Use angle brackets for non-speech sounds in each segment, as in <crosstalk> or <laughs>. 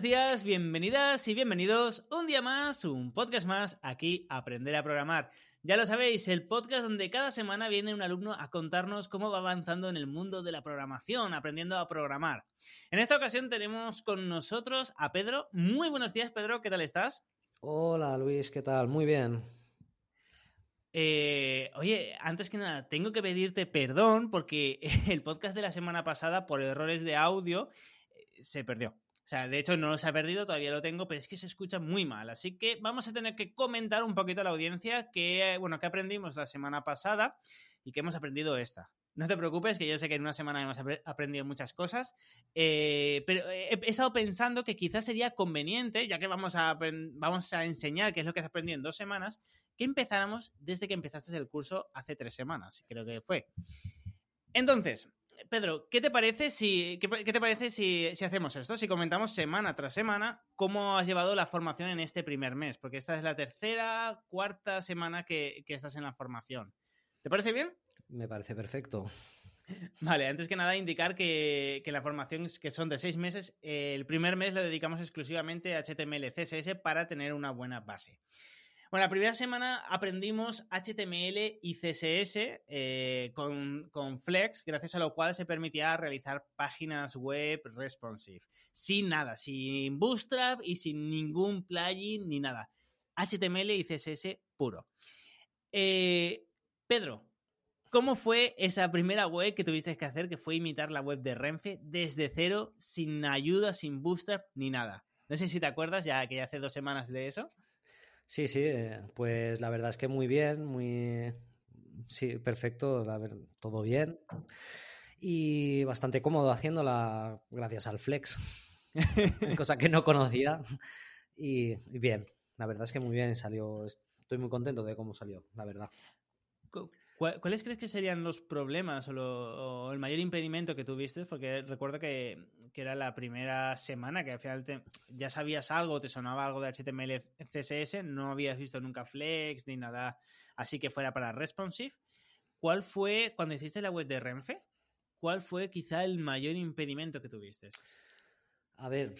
Buenos días, bienvenidas y bienvenidos un día más, un podcast más, aquí Aprender a Programar. Ya lo sabéis, el podcast donde cada semana viene un alumno a contarnos cómo va avanzando en el mundo de la programación, aprendiendo a programar. En esta ocasión tenemos con nosotros a Pedro. Muy buenos días, Pedro, ¿qué tal estás? Hola Luis, ¿qué tal? Muy bien. Eh, oye, antes que nada, tengo que pedirte perdón porque <laughs> el podcast de la semana pasada, por errores de audio, eh, se perdió. Sea, de hecho no se ha perdido, todavía lo tengo, pero es que se escucha muy mal. Así que vamos a tener que comentar un poquito a la audiencia que, bueno, que aprendimos la semana pasada y que hemos aprendido esta. No te preocupes, que yo sé que en una semana hemos aprendido muchas cosas, eh, pero he, estado pensando que quizás sería conveniente, ya que vamos a, vamos a enseñar qué es lo que has aprendido en dos semanas, que empezáramos desde que empezaste el curso hace tres semanas, creo que fue. Entonces, Pedro, ¿qué te parece si, qué, te parece si, hacemos esto? Si comentamos semana tras semana cómo has llevado la formación en este primer mes, porque esta es la tercera, cuarta semana que, estás en la formación. ¿Te parece bien? Me parece perfecto. Vale, antes que nada indicar que, que la formación que son de seis meses, el primer mes lo dedicamos exclusivamente a HTML, CSS para tener una buena base. Bueno, la primera semana aprendimos HTML y CSS eh, con, Flex, gracias a lo cual se permitía realizar páginas web responsive. Sin nada, sin Bootstrap y sin ningún plugin ni nada. HTML y CSS puro. Eh, Pedro, ¿cómo fue esa primera web que tuviste que hacer, que fue imitar la web de Renfe desde cero, sin ayuda, sin Bootstrap ni nada? No sé si te acuerdas, ya que ya hace dos semanas de eso. Sí, sí, eh, pues la verdad es que muy bien, muy... Sí, perfecto, la ver... todo bien. Y bastante cómodo haciéndola gracias al Flex, <laughs> cosa que no conocía. Y, bien, la verdad es que muy bien salió. Estoy muy contento de cómo salió, la verdad. ¿Cuáles crees que serían los problemas o, el mayor impedimento que tuviste? Porque recuerdo que, era la primera semana que al final ya sabías algo, te sonaba algo de HTML, CSS, no habías visto nunca Flex ni nada así que fuera para responsive. ¿Cuál fue, cuando hiciste la web de Renfe, cuál fue quizá el mayor impedimento que tuviste? A ver,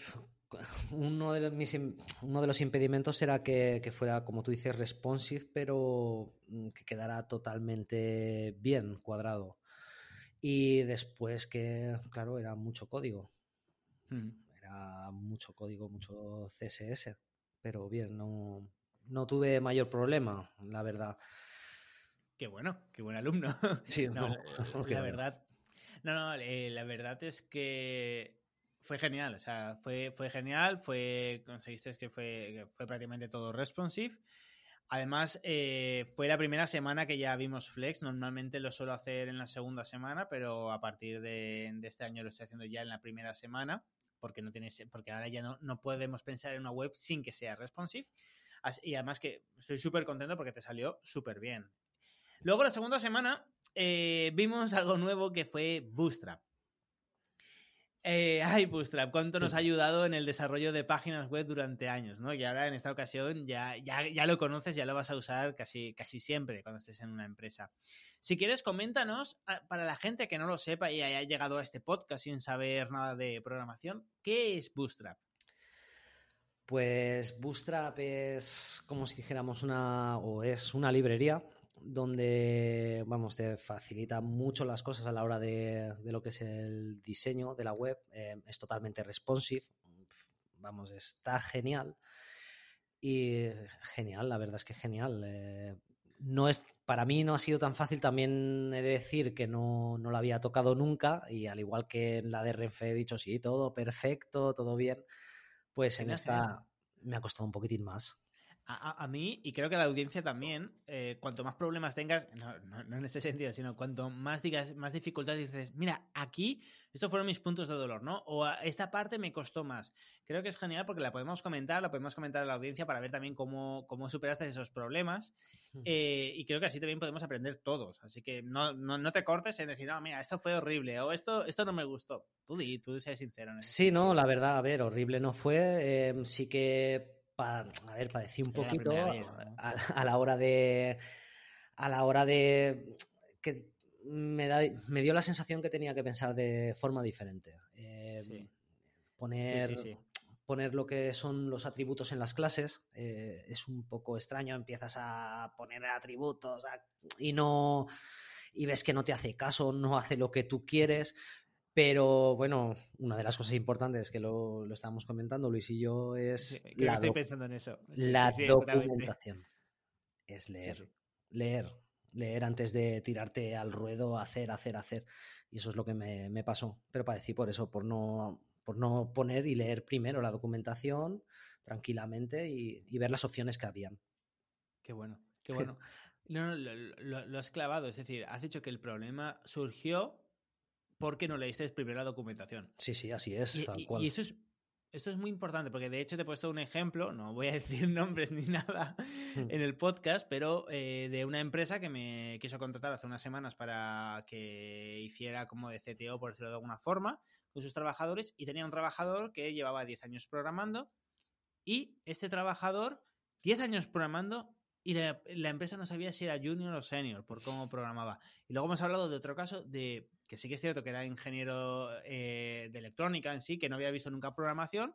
<laughs> uno de, mis, uno de los impedimentos era que, fuera, como tú dices, responsive, pero mm, que quedara totalmente bien cuadrado. Y después que, claro, era mucho código. Era mucho código, mucho CSS. Pero bien, no, no tuve mayor problema, la verdad. Qué bueno, qué buen alumno. Sí, <laughs> no, <laughs> la verdad. No, no, eh, la verdad es que fue genial, o sea, fue, fue genial, fue, conseguiste que fue, fue prácticamente todo responsive. Además, eh, fue la primera semana que ya vimos Flex. Normalmente lo suelo hacer en la segunda semana, pero a partir de, este año lo estoy haciendo ya en la primera semana, porque no tienes, porque ahora ya no, no podemos pensar en una web sin que sea responsive. y además que estoy súper contento porque te salió súper bien. Luego, la segunda semana, eh, vimos <laughs> algo nuevo que fue Bootstrap. Eh, ay, Bootstrap, cuánto nos ha ayudado en el desarrollo de páginas web durante años, ¿no? Y ahora en esta ocasión ya, ya, ya lo conoces, ya lo vas a usar casi, casi siempre cuando estés en una empresa. Si quieres, coméntanos, ah, para la gente que no lo sepa y haya llegado a este podcast sin saber nada de programación, ¿qué es Bootstrap? Pues Bootstrap es como si dijéramos una, o es una librería donde, vamos, te facilita mucho las cosas a la hora de, lo que es el diseño de la web. Eh, es totalmente responsive. Vamos, está genial. Y genial, la verdad es que genial. Eh, no es, para mí no ha sido tan fácil, también he de decir que no, no lo había tocado nunca y al igual que en la de Renfe he dicho, sí, todo perfecto, todo bien, pues en esta me ha costado un poquitín más. A, mí, y creo que a la audiencia también, eh, cuanto más problemas tengas, no, no, en ese sentido, sino cuanto más digas, más dificultades dices, mira, aquí estos fueron mis puntos de dolor, ¿no? O esta parte me costó más. Creo que es genial porque la podemos comentar, la podemos comentar a la audiencia para ver también cómo, cómo superaste esos problemas. Eh, y creo que así también podemos aprender todos. Así que no, no, te cortes en decir, no, mira, esto fue horrible o esto, esto no me gustó. Tú di, tú sé sincero. En sí, no, la verdad, a ver, horrible no fue. Em, sí que a ver, padecí un poquito a, la hora de. A la hora de. que me, da, me dio la sensación que tenía que pensar de forma diferente. Eh, poner. poner lo que son los atributos en las clases eh, es un poco extraño. Empiezas a poner atributos y no y ves que no te hace caso, no hace lo que tú quieres. Pero bueno, una de las cosas importantes que lo, lo estábamos comentando Luis y yo es. la estoy pensando en eso. la documentación. Es leer. Leer. Leer antes de tirarte al ruedo, hacer, hacer, hacer. Y eso es lo que me, me pasó. Pero padecí por eso, por no, por no poner y leer primero la documentación tranquilamente y, y ver las opciones que habían. Qué bueno, qué <laughs> bueno. No, lo, lo, has clavado, es decir, has dicho que el problema surgió porque no leíste primero la documentación. Sí, sí, así es. Y, tal cual. y eso es esto es muy importante porque de hecho te he puesto un ejemplo, no voy a <laughs> decir nombres ni nada hmm. en el podcast, pero eh, de una empresa que me quiso contratar hace unas semanas para que hiciera como de CTO, por decirlo de alguna forma, con sus trabajadores y tenía un trabajador que llevaba 10 años programando y este trabajador, 10 años programando, y la, empresa no sabía si era junior o senior por cómo programaba. Y luego hemos hablado de otro caso de que sí que es cierto que era ingeniero eh, de electrónica en sí, que no había visto nunca programación,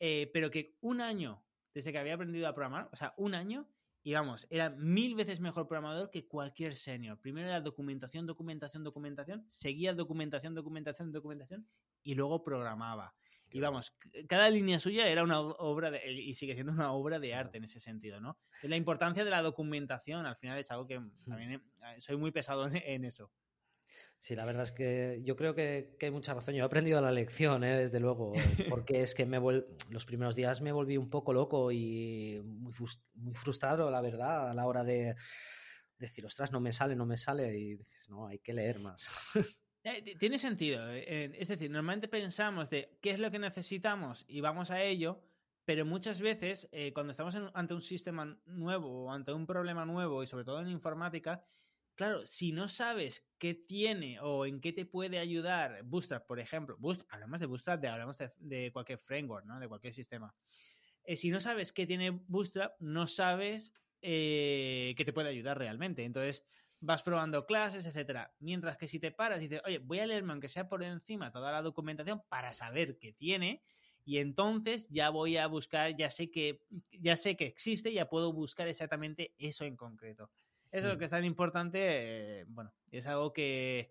eh, pero que un año desde que había aprendido a programar, o sea, un año, y vamos, era mil veces mejor programador que cualquier senior. Primero era documentación, documentación, documentación, seguía documentación, documentación, documentación, y luego programaba. Y vamos, cada línea suya era una obra de, y sigue siendo una obra de arte en ese sentido, ¿no? La importancia de la documentación al final es algo que hmm. también eh, soy muy pesado en, eso. Sí, la verdad es que yo creo que, hay mucha razón. Yo he aprendido la lección, ¿eh? desde luego, porque es que me los primeros días me volví un poco loco y muy, muy frustrado, la verdad, a la hora de decir, ostras, no me sale, no me sale, y dices, no, hay que leer más. Eh, tiene sentido. Eh, es decir, normalmente pensamos de qué es lo que necesitamos y vamos a ello, pero muchas veces eh, cuando estamos ante un sistema nuevo o ante un problema nuevo y sobre todo en informática, claro, si no sabes qué tiene o en qué te puede ayudar Bootstrap, por ejemplo, hablamos de Bootstrap, hablamos de, cualquier framework, ¿no? de cualquier sistema. si no sabes qué tiene Bootstrap, no sabes qué te puede ayudar realmente. Entonces, vas probando clases, etcétera. Mientras que si te paras y dices, oye, voy a leerme aunque sea por encima toda la documentación para saber qué tiene, y entonces ya voy a buscar, ya sé que, ya sé que existe, ya puedo buscar exactamente eso en concreto. Eso es lo mm. que es tan importante, eh, bueno, es algo que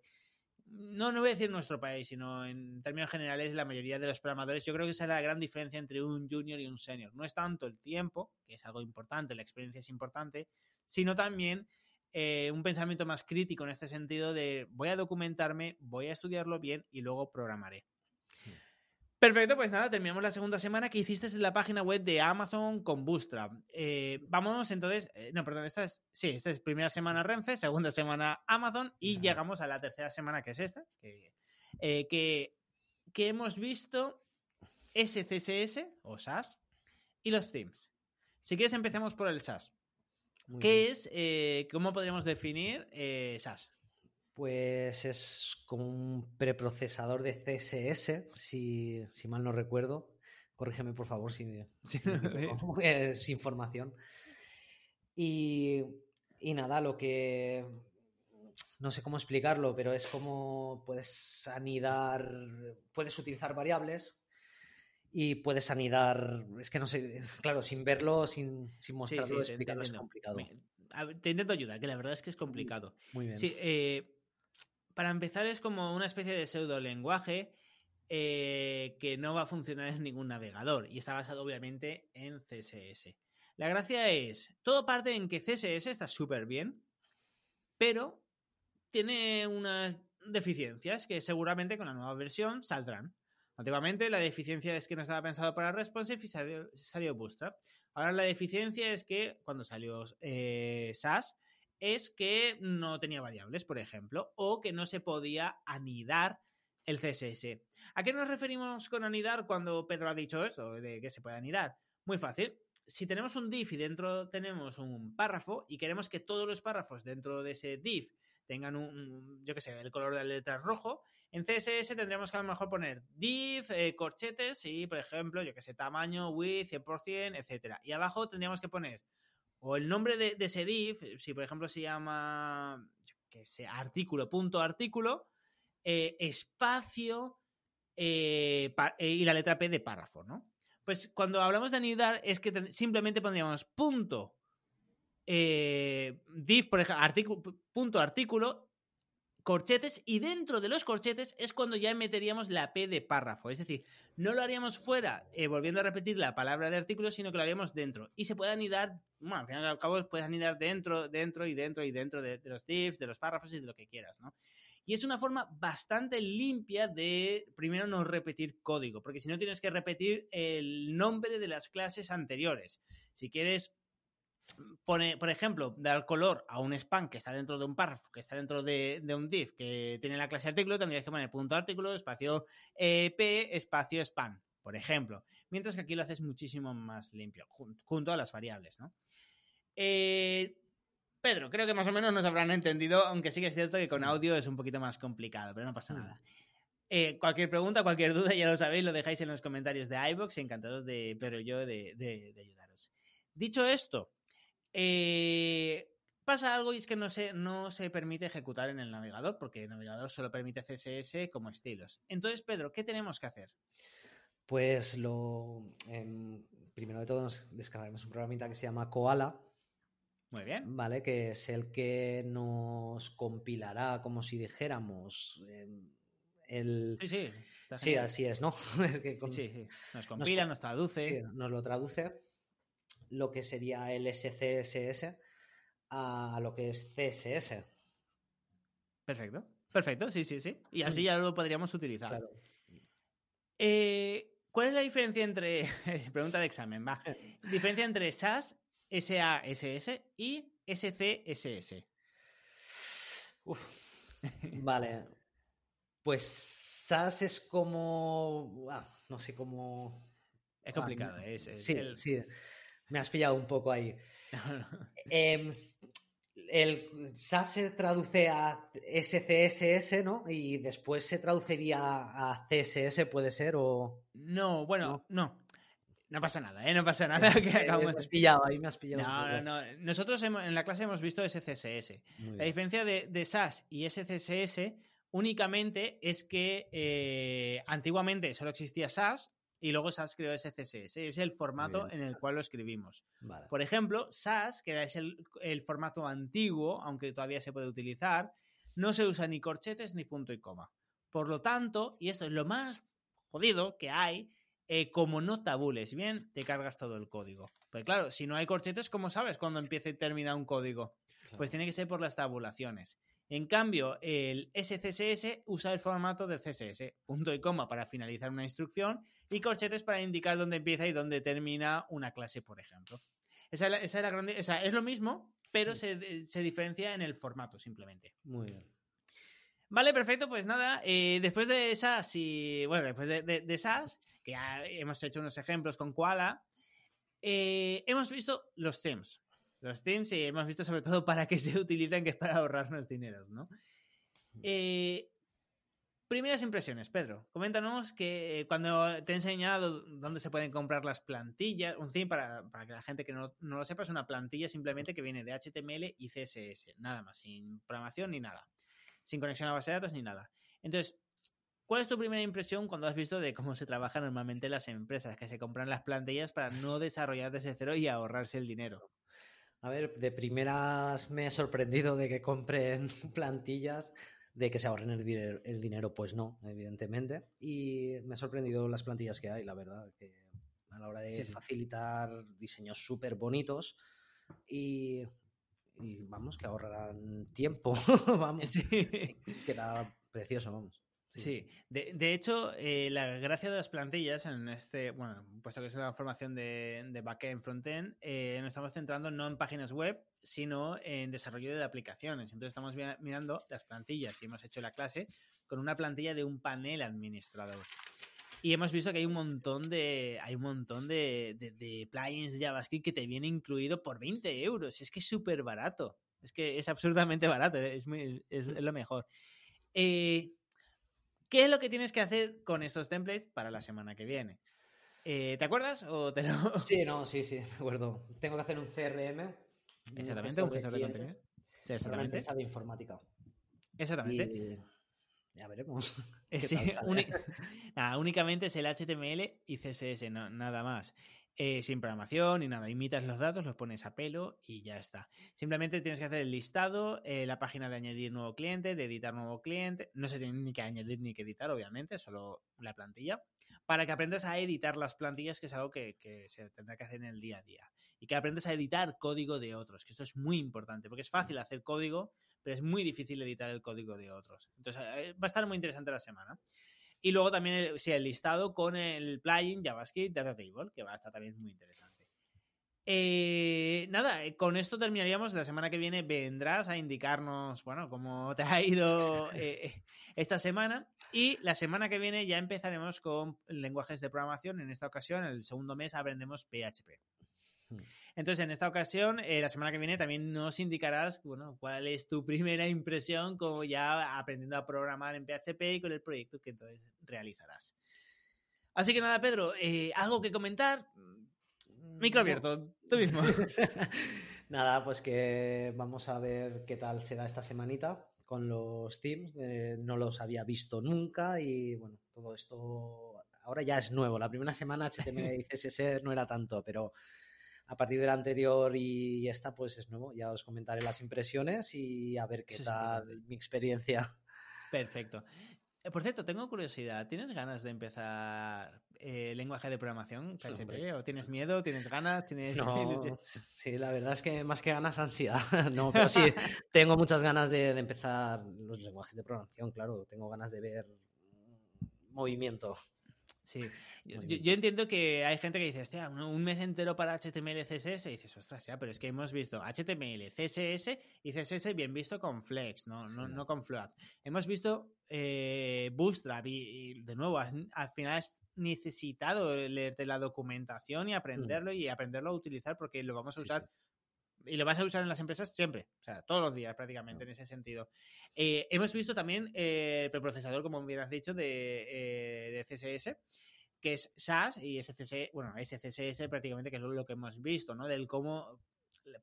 no, no voy a decir nuestro país, sino en términos generales la mayoría de los programadores, yo creo que esa es la gran diferencia entre un junior y un senior. No es tanto el tiempo, que es algo importante, la experiencia es importante, sino también eh, un pensamiento más crítico en este sentido de voy a documentarme, voy a estudiarlo bien y luego programaré. Perfecto, pues nada, terminamos la segunda semana que hiciste en la página web de Amazon con Bootstrap. Eh, vamos entonces, eh, no, perdón, esta es, sí, esta es primera semana Renfe, segunda semana Amazon y llegamos a la tercera semana que es esta, que, que, que hemos visto SCSS o SAS y los themes. Si quieres empecemos por el SAS. ¿Qué es, eh, cómo podríamos definir eh, SAS? Pues es como un preprocesador de CSS, si, mal no recuerdo. Corrígeme, por favor, si, <laughs> es información. Y, y nada, lo que no sé cómo explicarlo, pero es como puedes anidar, puedes utilizar variables y puedes anidar. Es que no sé, <laughs> claro, sin verlo, sin, sin mostrarlo, explicarlo es complicado. Te intento ayudar, que la verdad es que es complicado. Muy bien. Sí, eh, para empezar, es como una especie de pseudo lenguaje eh, que no va a funcionar en ningún navegador y está basado obviamente en CSS. La gracia es, todo parte en que CSS está súper bien, pero tiene unas deficiencias que seguramente con la nueva versión saldrán. Antiguamente la deficiencia es que no estaba pensado para responsive y salió, salió Bootstrap. Ahora la deficiencia es que cuando salió eh, SAS es que no tenía variables, por ejemplo, o que no se podía anidar el CSS. ¿A qué nos referimos con anidar cuando Pedro ha dicho esto, de que se puede anidar? Muy fácil. Si tenemos un div y dentro tenemos un párrafo y queremos que todos los párrafos dentro de ese div tengan un, yo qué sé, el color de la letra rojo, en CSS tendríamos que a lo mejor poner div, eh, corchetes y, por ejemplo, yo qué sé, tamaño, width, 100%, etcétera. Y abajo tendríamos que poner o el nombre de, ese div, si por ejemplo se llama, yo qué sé, artículo, punto artículo, eh, espacio eh, y la letra P de párrafo, ¿no? Pues cuando hablamos de anidar es que simplemente pondríamos punto eh, div, por ejemplo, artículo, punto artículo, corchetes, y dentro de los corchetes es cuando ya meteríamos la P de párrafo. Es decir, no lo haríamos fuera, eh, volviendo a repetir la palabra de artículo, sino que lo haríamos dentro. Y se puede anidar, bueno, al final y al cabo puedes anidar dentro, dentro y dentro y dentro de, de los divs, de los párrafos y de lo que quieras, ¿no? Y es una forma bastante limpia de, primero, no repetir código, porque si no tienes que repetir el nombre de las clases anteriores. Si quieres pone, por ejemplo, dar color a un span que está dentro de un párrafo, que está dentro de, un div que tiene la clase artículo, tendrías que poner punto artículo, espacio eh, p, espacio span, por ejemplo. Mientras que aquí lo haces muchísimo más limpio, junto a las variables, ¿no? Eh, Pedro, creo que más o menos nos habrán entendido, aunque sí que es cierto que con audio es un poquito más complicado, pero no pasa nada. Eh, cualquier pregunta, cualquier duda, ya lo sabéis, lo dejáis en los comentarios de iBox, encantados de Pedro y yo de, de ayudaros. Dicho esto, eh, pasa algo y es que no se, no se permite ejecutar en el navegador, porque el navegador solo permite CSS como estilos. Entonces, Pedro, ¿qué tenemos que hacer? Pues lo. Em, primero de todo, nos descargaremos un programita que se llama Koala. Muy bien. Vale, que es el que nos compilará, como si dijéramos. Em, el... Sí, sí. sí, así es, ¿no? <laughs> sí, Nos compila, nos, traduce. nos lo traduce lo que sería el SCSS a lo que es CSS. Perfecto, perfecto, sí, sí, sí. Y así ya lo podríamos utilizar. Eh, ¿Cuál es la diferencia entre, <laughs> pregunta de examen, va, <laughs> diferencia entre SAS, SASS y SCSS? Vale, pues SAS es como, ah, no sé cómo... Es complicado, ah, es, sí, sí. Me has pillado un poco ahí. Em, el SAS se traduce a SCSS, ¿no? Y después se traduciría a CSS, ¿puede ser? O... No, bueno, no. no. pasa nada, ¿eh? No pasa nada. <laughs> Que me has pillado, ahí me has pillado. No, no, no. Nosotros en la clase hemos visto SCSS. La diferencia de, de, SAS y SCSS únicamente es que eh, antiguamente solo existía SAS y luego SAS creó SCSS. Es el formato en el cual lo escribimos. Por ejemplo, SAS, que es el, formato antiguo, aunque todavía se puede utilizar, no se usa ni corchetes ni punto y coma. Por lo tanto, y esto es lo más jodido que hay, eh, como no tabules bien, te cargas todo el código. Pues claro, si no hay corchetes, ¿cómo sabes cuándo empieza y termina un código? Pues tiene que ser por las tabulaciones. En cambio, el SCSS usa el formato de CSS, punto y coma para finalizar una instrucción y corchetes para indicar dónde empieza y dónde termina una clase, por ejemplo. Esa es la, grande, es lo mismo, pero se, diferencia en el formato simplemente. Muy bien. Vale, perfecto. Pues nada, eh, después de SAS y. Bueno, después de, SAS, que ya hemos hecho unos ejemplos con Koala, eh, hemos visto los themes. Los themes sí, hemos visto sobre todo para qué <laughs> se utilizan, que es para ahorrarnos dineros, ¿no? Eh, primeras impresiones, Pedro. Coméntanos que eh, cuando te he enseñado dónde se pueden comprar las plantillas, un theme para, que la gente que no, lo sepa es una plantilla simplemente que viene de HTML y CSS, nada más, sin programación ni nada, sin conexión a base de datos ni nada. Entonces, ¿cuál es tu primera impresión cuando has visto de cómo se trabaja normalmente las empresas que se compran las plantillas para no desarrollar desde cero y ahorrarse el dinero? A ver, de primeras me he sorprendido de que compren <laughs> plantillas, de que se ahorren el dinero, el dinero, pues no, evidentemente. Y me ha sorprendido las plantillas que hay, la verdad, que a la hora de facilitar diseños súper bonitos y, vamos, que ahorrarán tiempo, <laughs> vamos, <laughs> queda precioso, vamos. Sí, de, de hecho, eh, la gracia de las plantillas en este, bueno, puesto que es una formación de, de backend, frontend, eh, nos estamos centrando no en páginas web, sino en desarrollo de aplicaciones. Entonces estamos mirando las plantillas y hemos hecho la clase con una plantilla de un panel administrador. Y hemos visto que hay un montón de, hay un montón de, de, de plugins JavaScript que te viene incluido por 20 euros. Es que es súper barato. Es que es absurdamente barato. Es, muy, es, es lo mejor. Eh, ¿Qué es lo que tienes que hacer con estos templates para la semana que viene? Eh, ¿Te acuerdas o te lo... <laughs> Sí, no, sí, sí, me acuerdo. Tengo que hacer un CRM. Exactamente, un gestor de, de contenido. Sí, exactamente. Una de informática. Exactamente. Y ya veremos. <laughs> Sí, <laughs> nada, únicamente es el HTML y CSS, no, nada más. Eh, sin programación ni nada. Imitas los datos, los pones a pelo y ya está. Simplemente tienes que hacer el listado, eh, la página de añadir nuevo cliente, de editar nuevo cliente. No se tiene ni que añadir ni que editar, obviamente, solo la plantilla. Para que aprendas a editar las plantillas, que es algo que, que se tendrá que hacer en el día a día. Y que aprendas a editar código de otros, que esto es muy importante, porque es fácil hacer código, pero es muy difícil editar el código de otros. Entonces, eh, va a estar muy interesante la semana. Y luego también el, sí, el listado con el plugin JavaScript Data Table, que va a estar también muy interesante. Eh, nada, con esto terminaríamos. La semana que viene vendrás a indicarnos, bueno, cómo te ha ido <laughs> eh, esta semana. Y la semana que viene ya empezaremos con lenguajes de programación. En esta ocasión, el segundo mes, aprendemos PHP. Entonces, en esta ocasión, eh, la semana que viene también nos indicarás, bueno, cuál es tu <laughs> primera impresión como ya aprendiendo a programar en PHP y con el proyecto que entonces realizarás. Así que nada, Pedro, eh, ¿algo que comentar? Micro abierto, tú mismo. <laughs> <laughs> nada, pues que vamos a ver qué tal será esta semanita con los teams. Eh, no los había visto nunca y bueno, todo esto ahora ya es nuevo. La primera semana HTML y CSS no era tanto, pero a partir del anterior y esta, pues es nuevo. Ya os comentaré las impresiones y a ver qué Eso tal mi experiencia. Perfecto. Eh, por cierto, tengo curiosidad. ¿Tienes ganas de empezar eh, lenguaje de programación? ¿O tienes miedo? ¿Tienes ganas? ¿Tienes... No, sí, la verdad es que más que ganas, ansiedad. <laughs> no, pero sí, tengo muchas ganas de, de empezar los lenguajes de programación, claro. Tengo ganas de ver movimiento. Sí, yo, yo, entiendo que hay gente que dice, hostia, un, un, mes entero para HTML, CSS, y dices, ostras, ya, pero es que hemos visto HTML, CSS y CSS bien visto con Flex, no, no, sí. no con Float. Hemos visto eh, Bootstrap y, y, de nuevo, has, al final has necesitado leerte la documentación y aprenderlo y aprenderlo a utilizar porque lo vamos a usar. Sí, y lo vas a usar en las empresas siempre, o sea, todos los días prácticamente en ese sentido. Eh, hemos visto también eh, el preprocesador, como bien has dicho, de, eh, de CSS, que es SAS y SCS, bueno, SCSS prácticamente, que es lo que hemos visto, ¿no? Del cómo,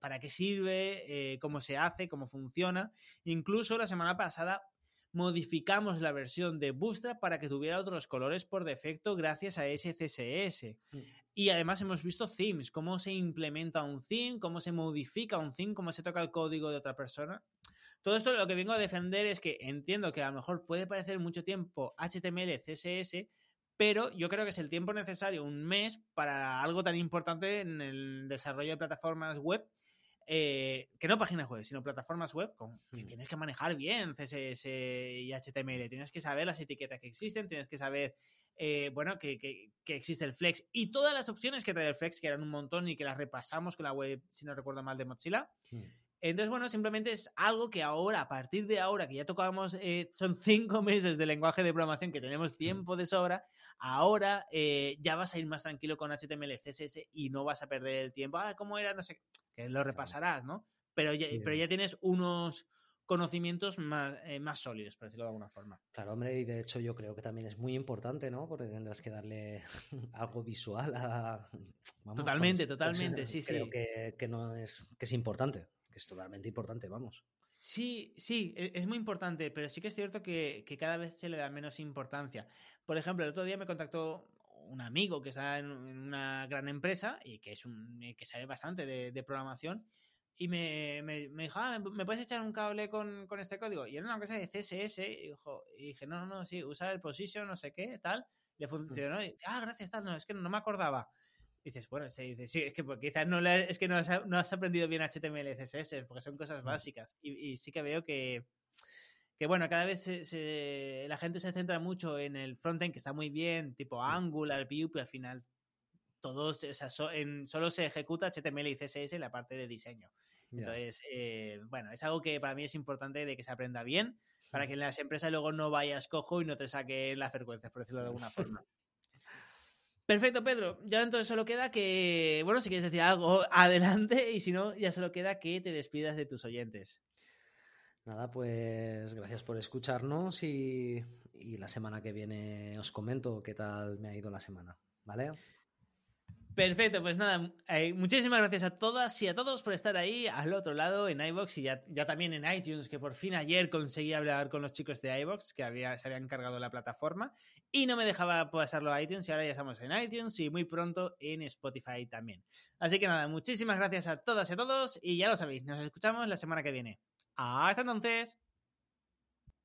para qué sirve, cómo se hace, cómo funciona. Incluso la semana pasada modificamos la versión de Bootstrap para que tuviera otros colores por defecto gracias a ese CSS. Mm. Y además hemos visto themes, cómo se implementa un theme, cómo se modifica un theme, cómo se toca el código de otra persona. Todo esto lo que vengo a defender es que entiendo que a lo mejor puede parecer mucho tiempo HTML, CSS, pero yo creo que es el tiempo necesario, un mes, para algo tan importante en el desarrollo de plataformas web eh, que no páginas web, sino plataformas web con, que tienes que manejar bien CSS y HTML, tienes que saber las etiquetas que existen, tienes que saber, eh, bueno, que, que, que, existe el Flex y todas las opciones que trae el Flex, que eran un montón y que las repasamos con la web, si no recuerdo mal, de Mozilla. Mm. Entonces, bueno, simplemente es algo que ahora, a partir de ahora, que ya tocábamos, eh, son cinco <laughs> meses de lenguaje de programación, que tenemos tiempo de sobra, ahora eh, ya vas a ir más tranquilo con HTML, CSS y no vas a perder el tiempo. Ah, ¿cómo era? No sé, que lo repasarás, ¿no? Pero ya, sí. pero ya tienes unos conocimientos más, eh, más sólidos, por decirlo de alguna forma. Claro, hombre, y de hecho yo creo que también es muy importante, ¿no? Porque tendrás que darle <laughs> algo visual a... Vamos, totalmente, totalmente, sí, creo sí. Que, que, no es, que es importante que es totalmente importante, vamos. Sí, sí, es muy importante, pero sí que es cierto que, que, cada vez se le da menos importancia. Por ejemplo, el otro día me contactó un amigo que está en, una gran empresa y que es un que sabe bastante de, de programación y me, me, me dijo, ah, ¿me, puedes echar un cable con, con, este código? Y era una cosa de CSS y, dijo, y dije, no, no, no, sí, usa el position, no sé qué, tal, le funcionó. Y, ah, gracias, tal, no, es que no, no me acordaba dices, bueno, se dice, sí, es que pues, quizás no, le, es que no has, no has, aprendido bien HTML y CSS, porque son cosas básicas. Y, y sí que veo que, que bueno, cada vez la gente se centra mucho en el frontend, que está muy bien, tipo Angular, Vue, pero al final todos, o sea, solo se ejecuta HTML y CSS en la parte de diseño. Entonces, eh, bueno, es algo que para mí es importante de que se aprenda bien, para que en las empresas luego no vayas cojo y no te saque las frecuencias, por decirlo de alguna forma. <laughs> Perfecto, Pedro. Ya entonces solo queda que, bueno, si quieres decir algo, <laughs> adelante, y si no, ya solo queda que te despidas de tus oyentes. Nada, pues gracias por escucharnos y, y la semana que viene os comento qué tal me ha ido la semana, ¿vale? Perfecto, pues nada, eh, muchísimas gracias a todas y a todos por estar ahí al otro lado en iBox y ya, también en iTunes, que por fin ayer conseguí hablar con los chicos de iBox que había, se habían cargado la plataforma y no me dejaba pasarlo a iTunes y ahora ya estamos en iTunes y muy pronto en Spotify también. Así que nada, muchísimas gracias a todas y a todos y ya lo sabéis, nos escuchamos la semana que viene. Hasta entonces.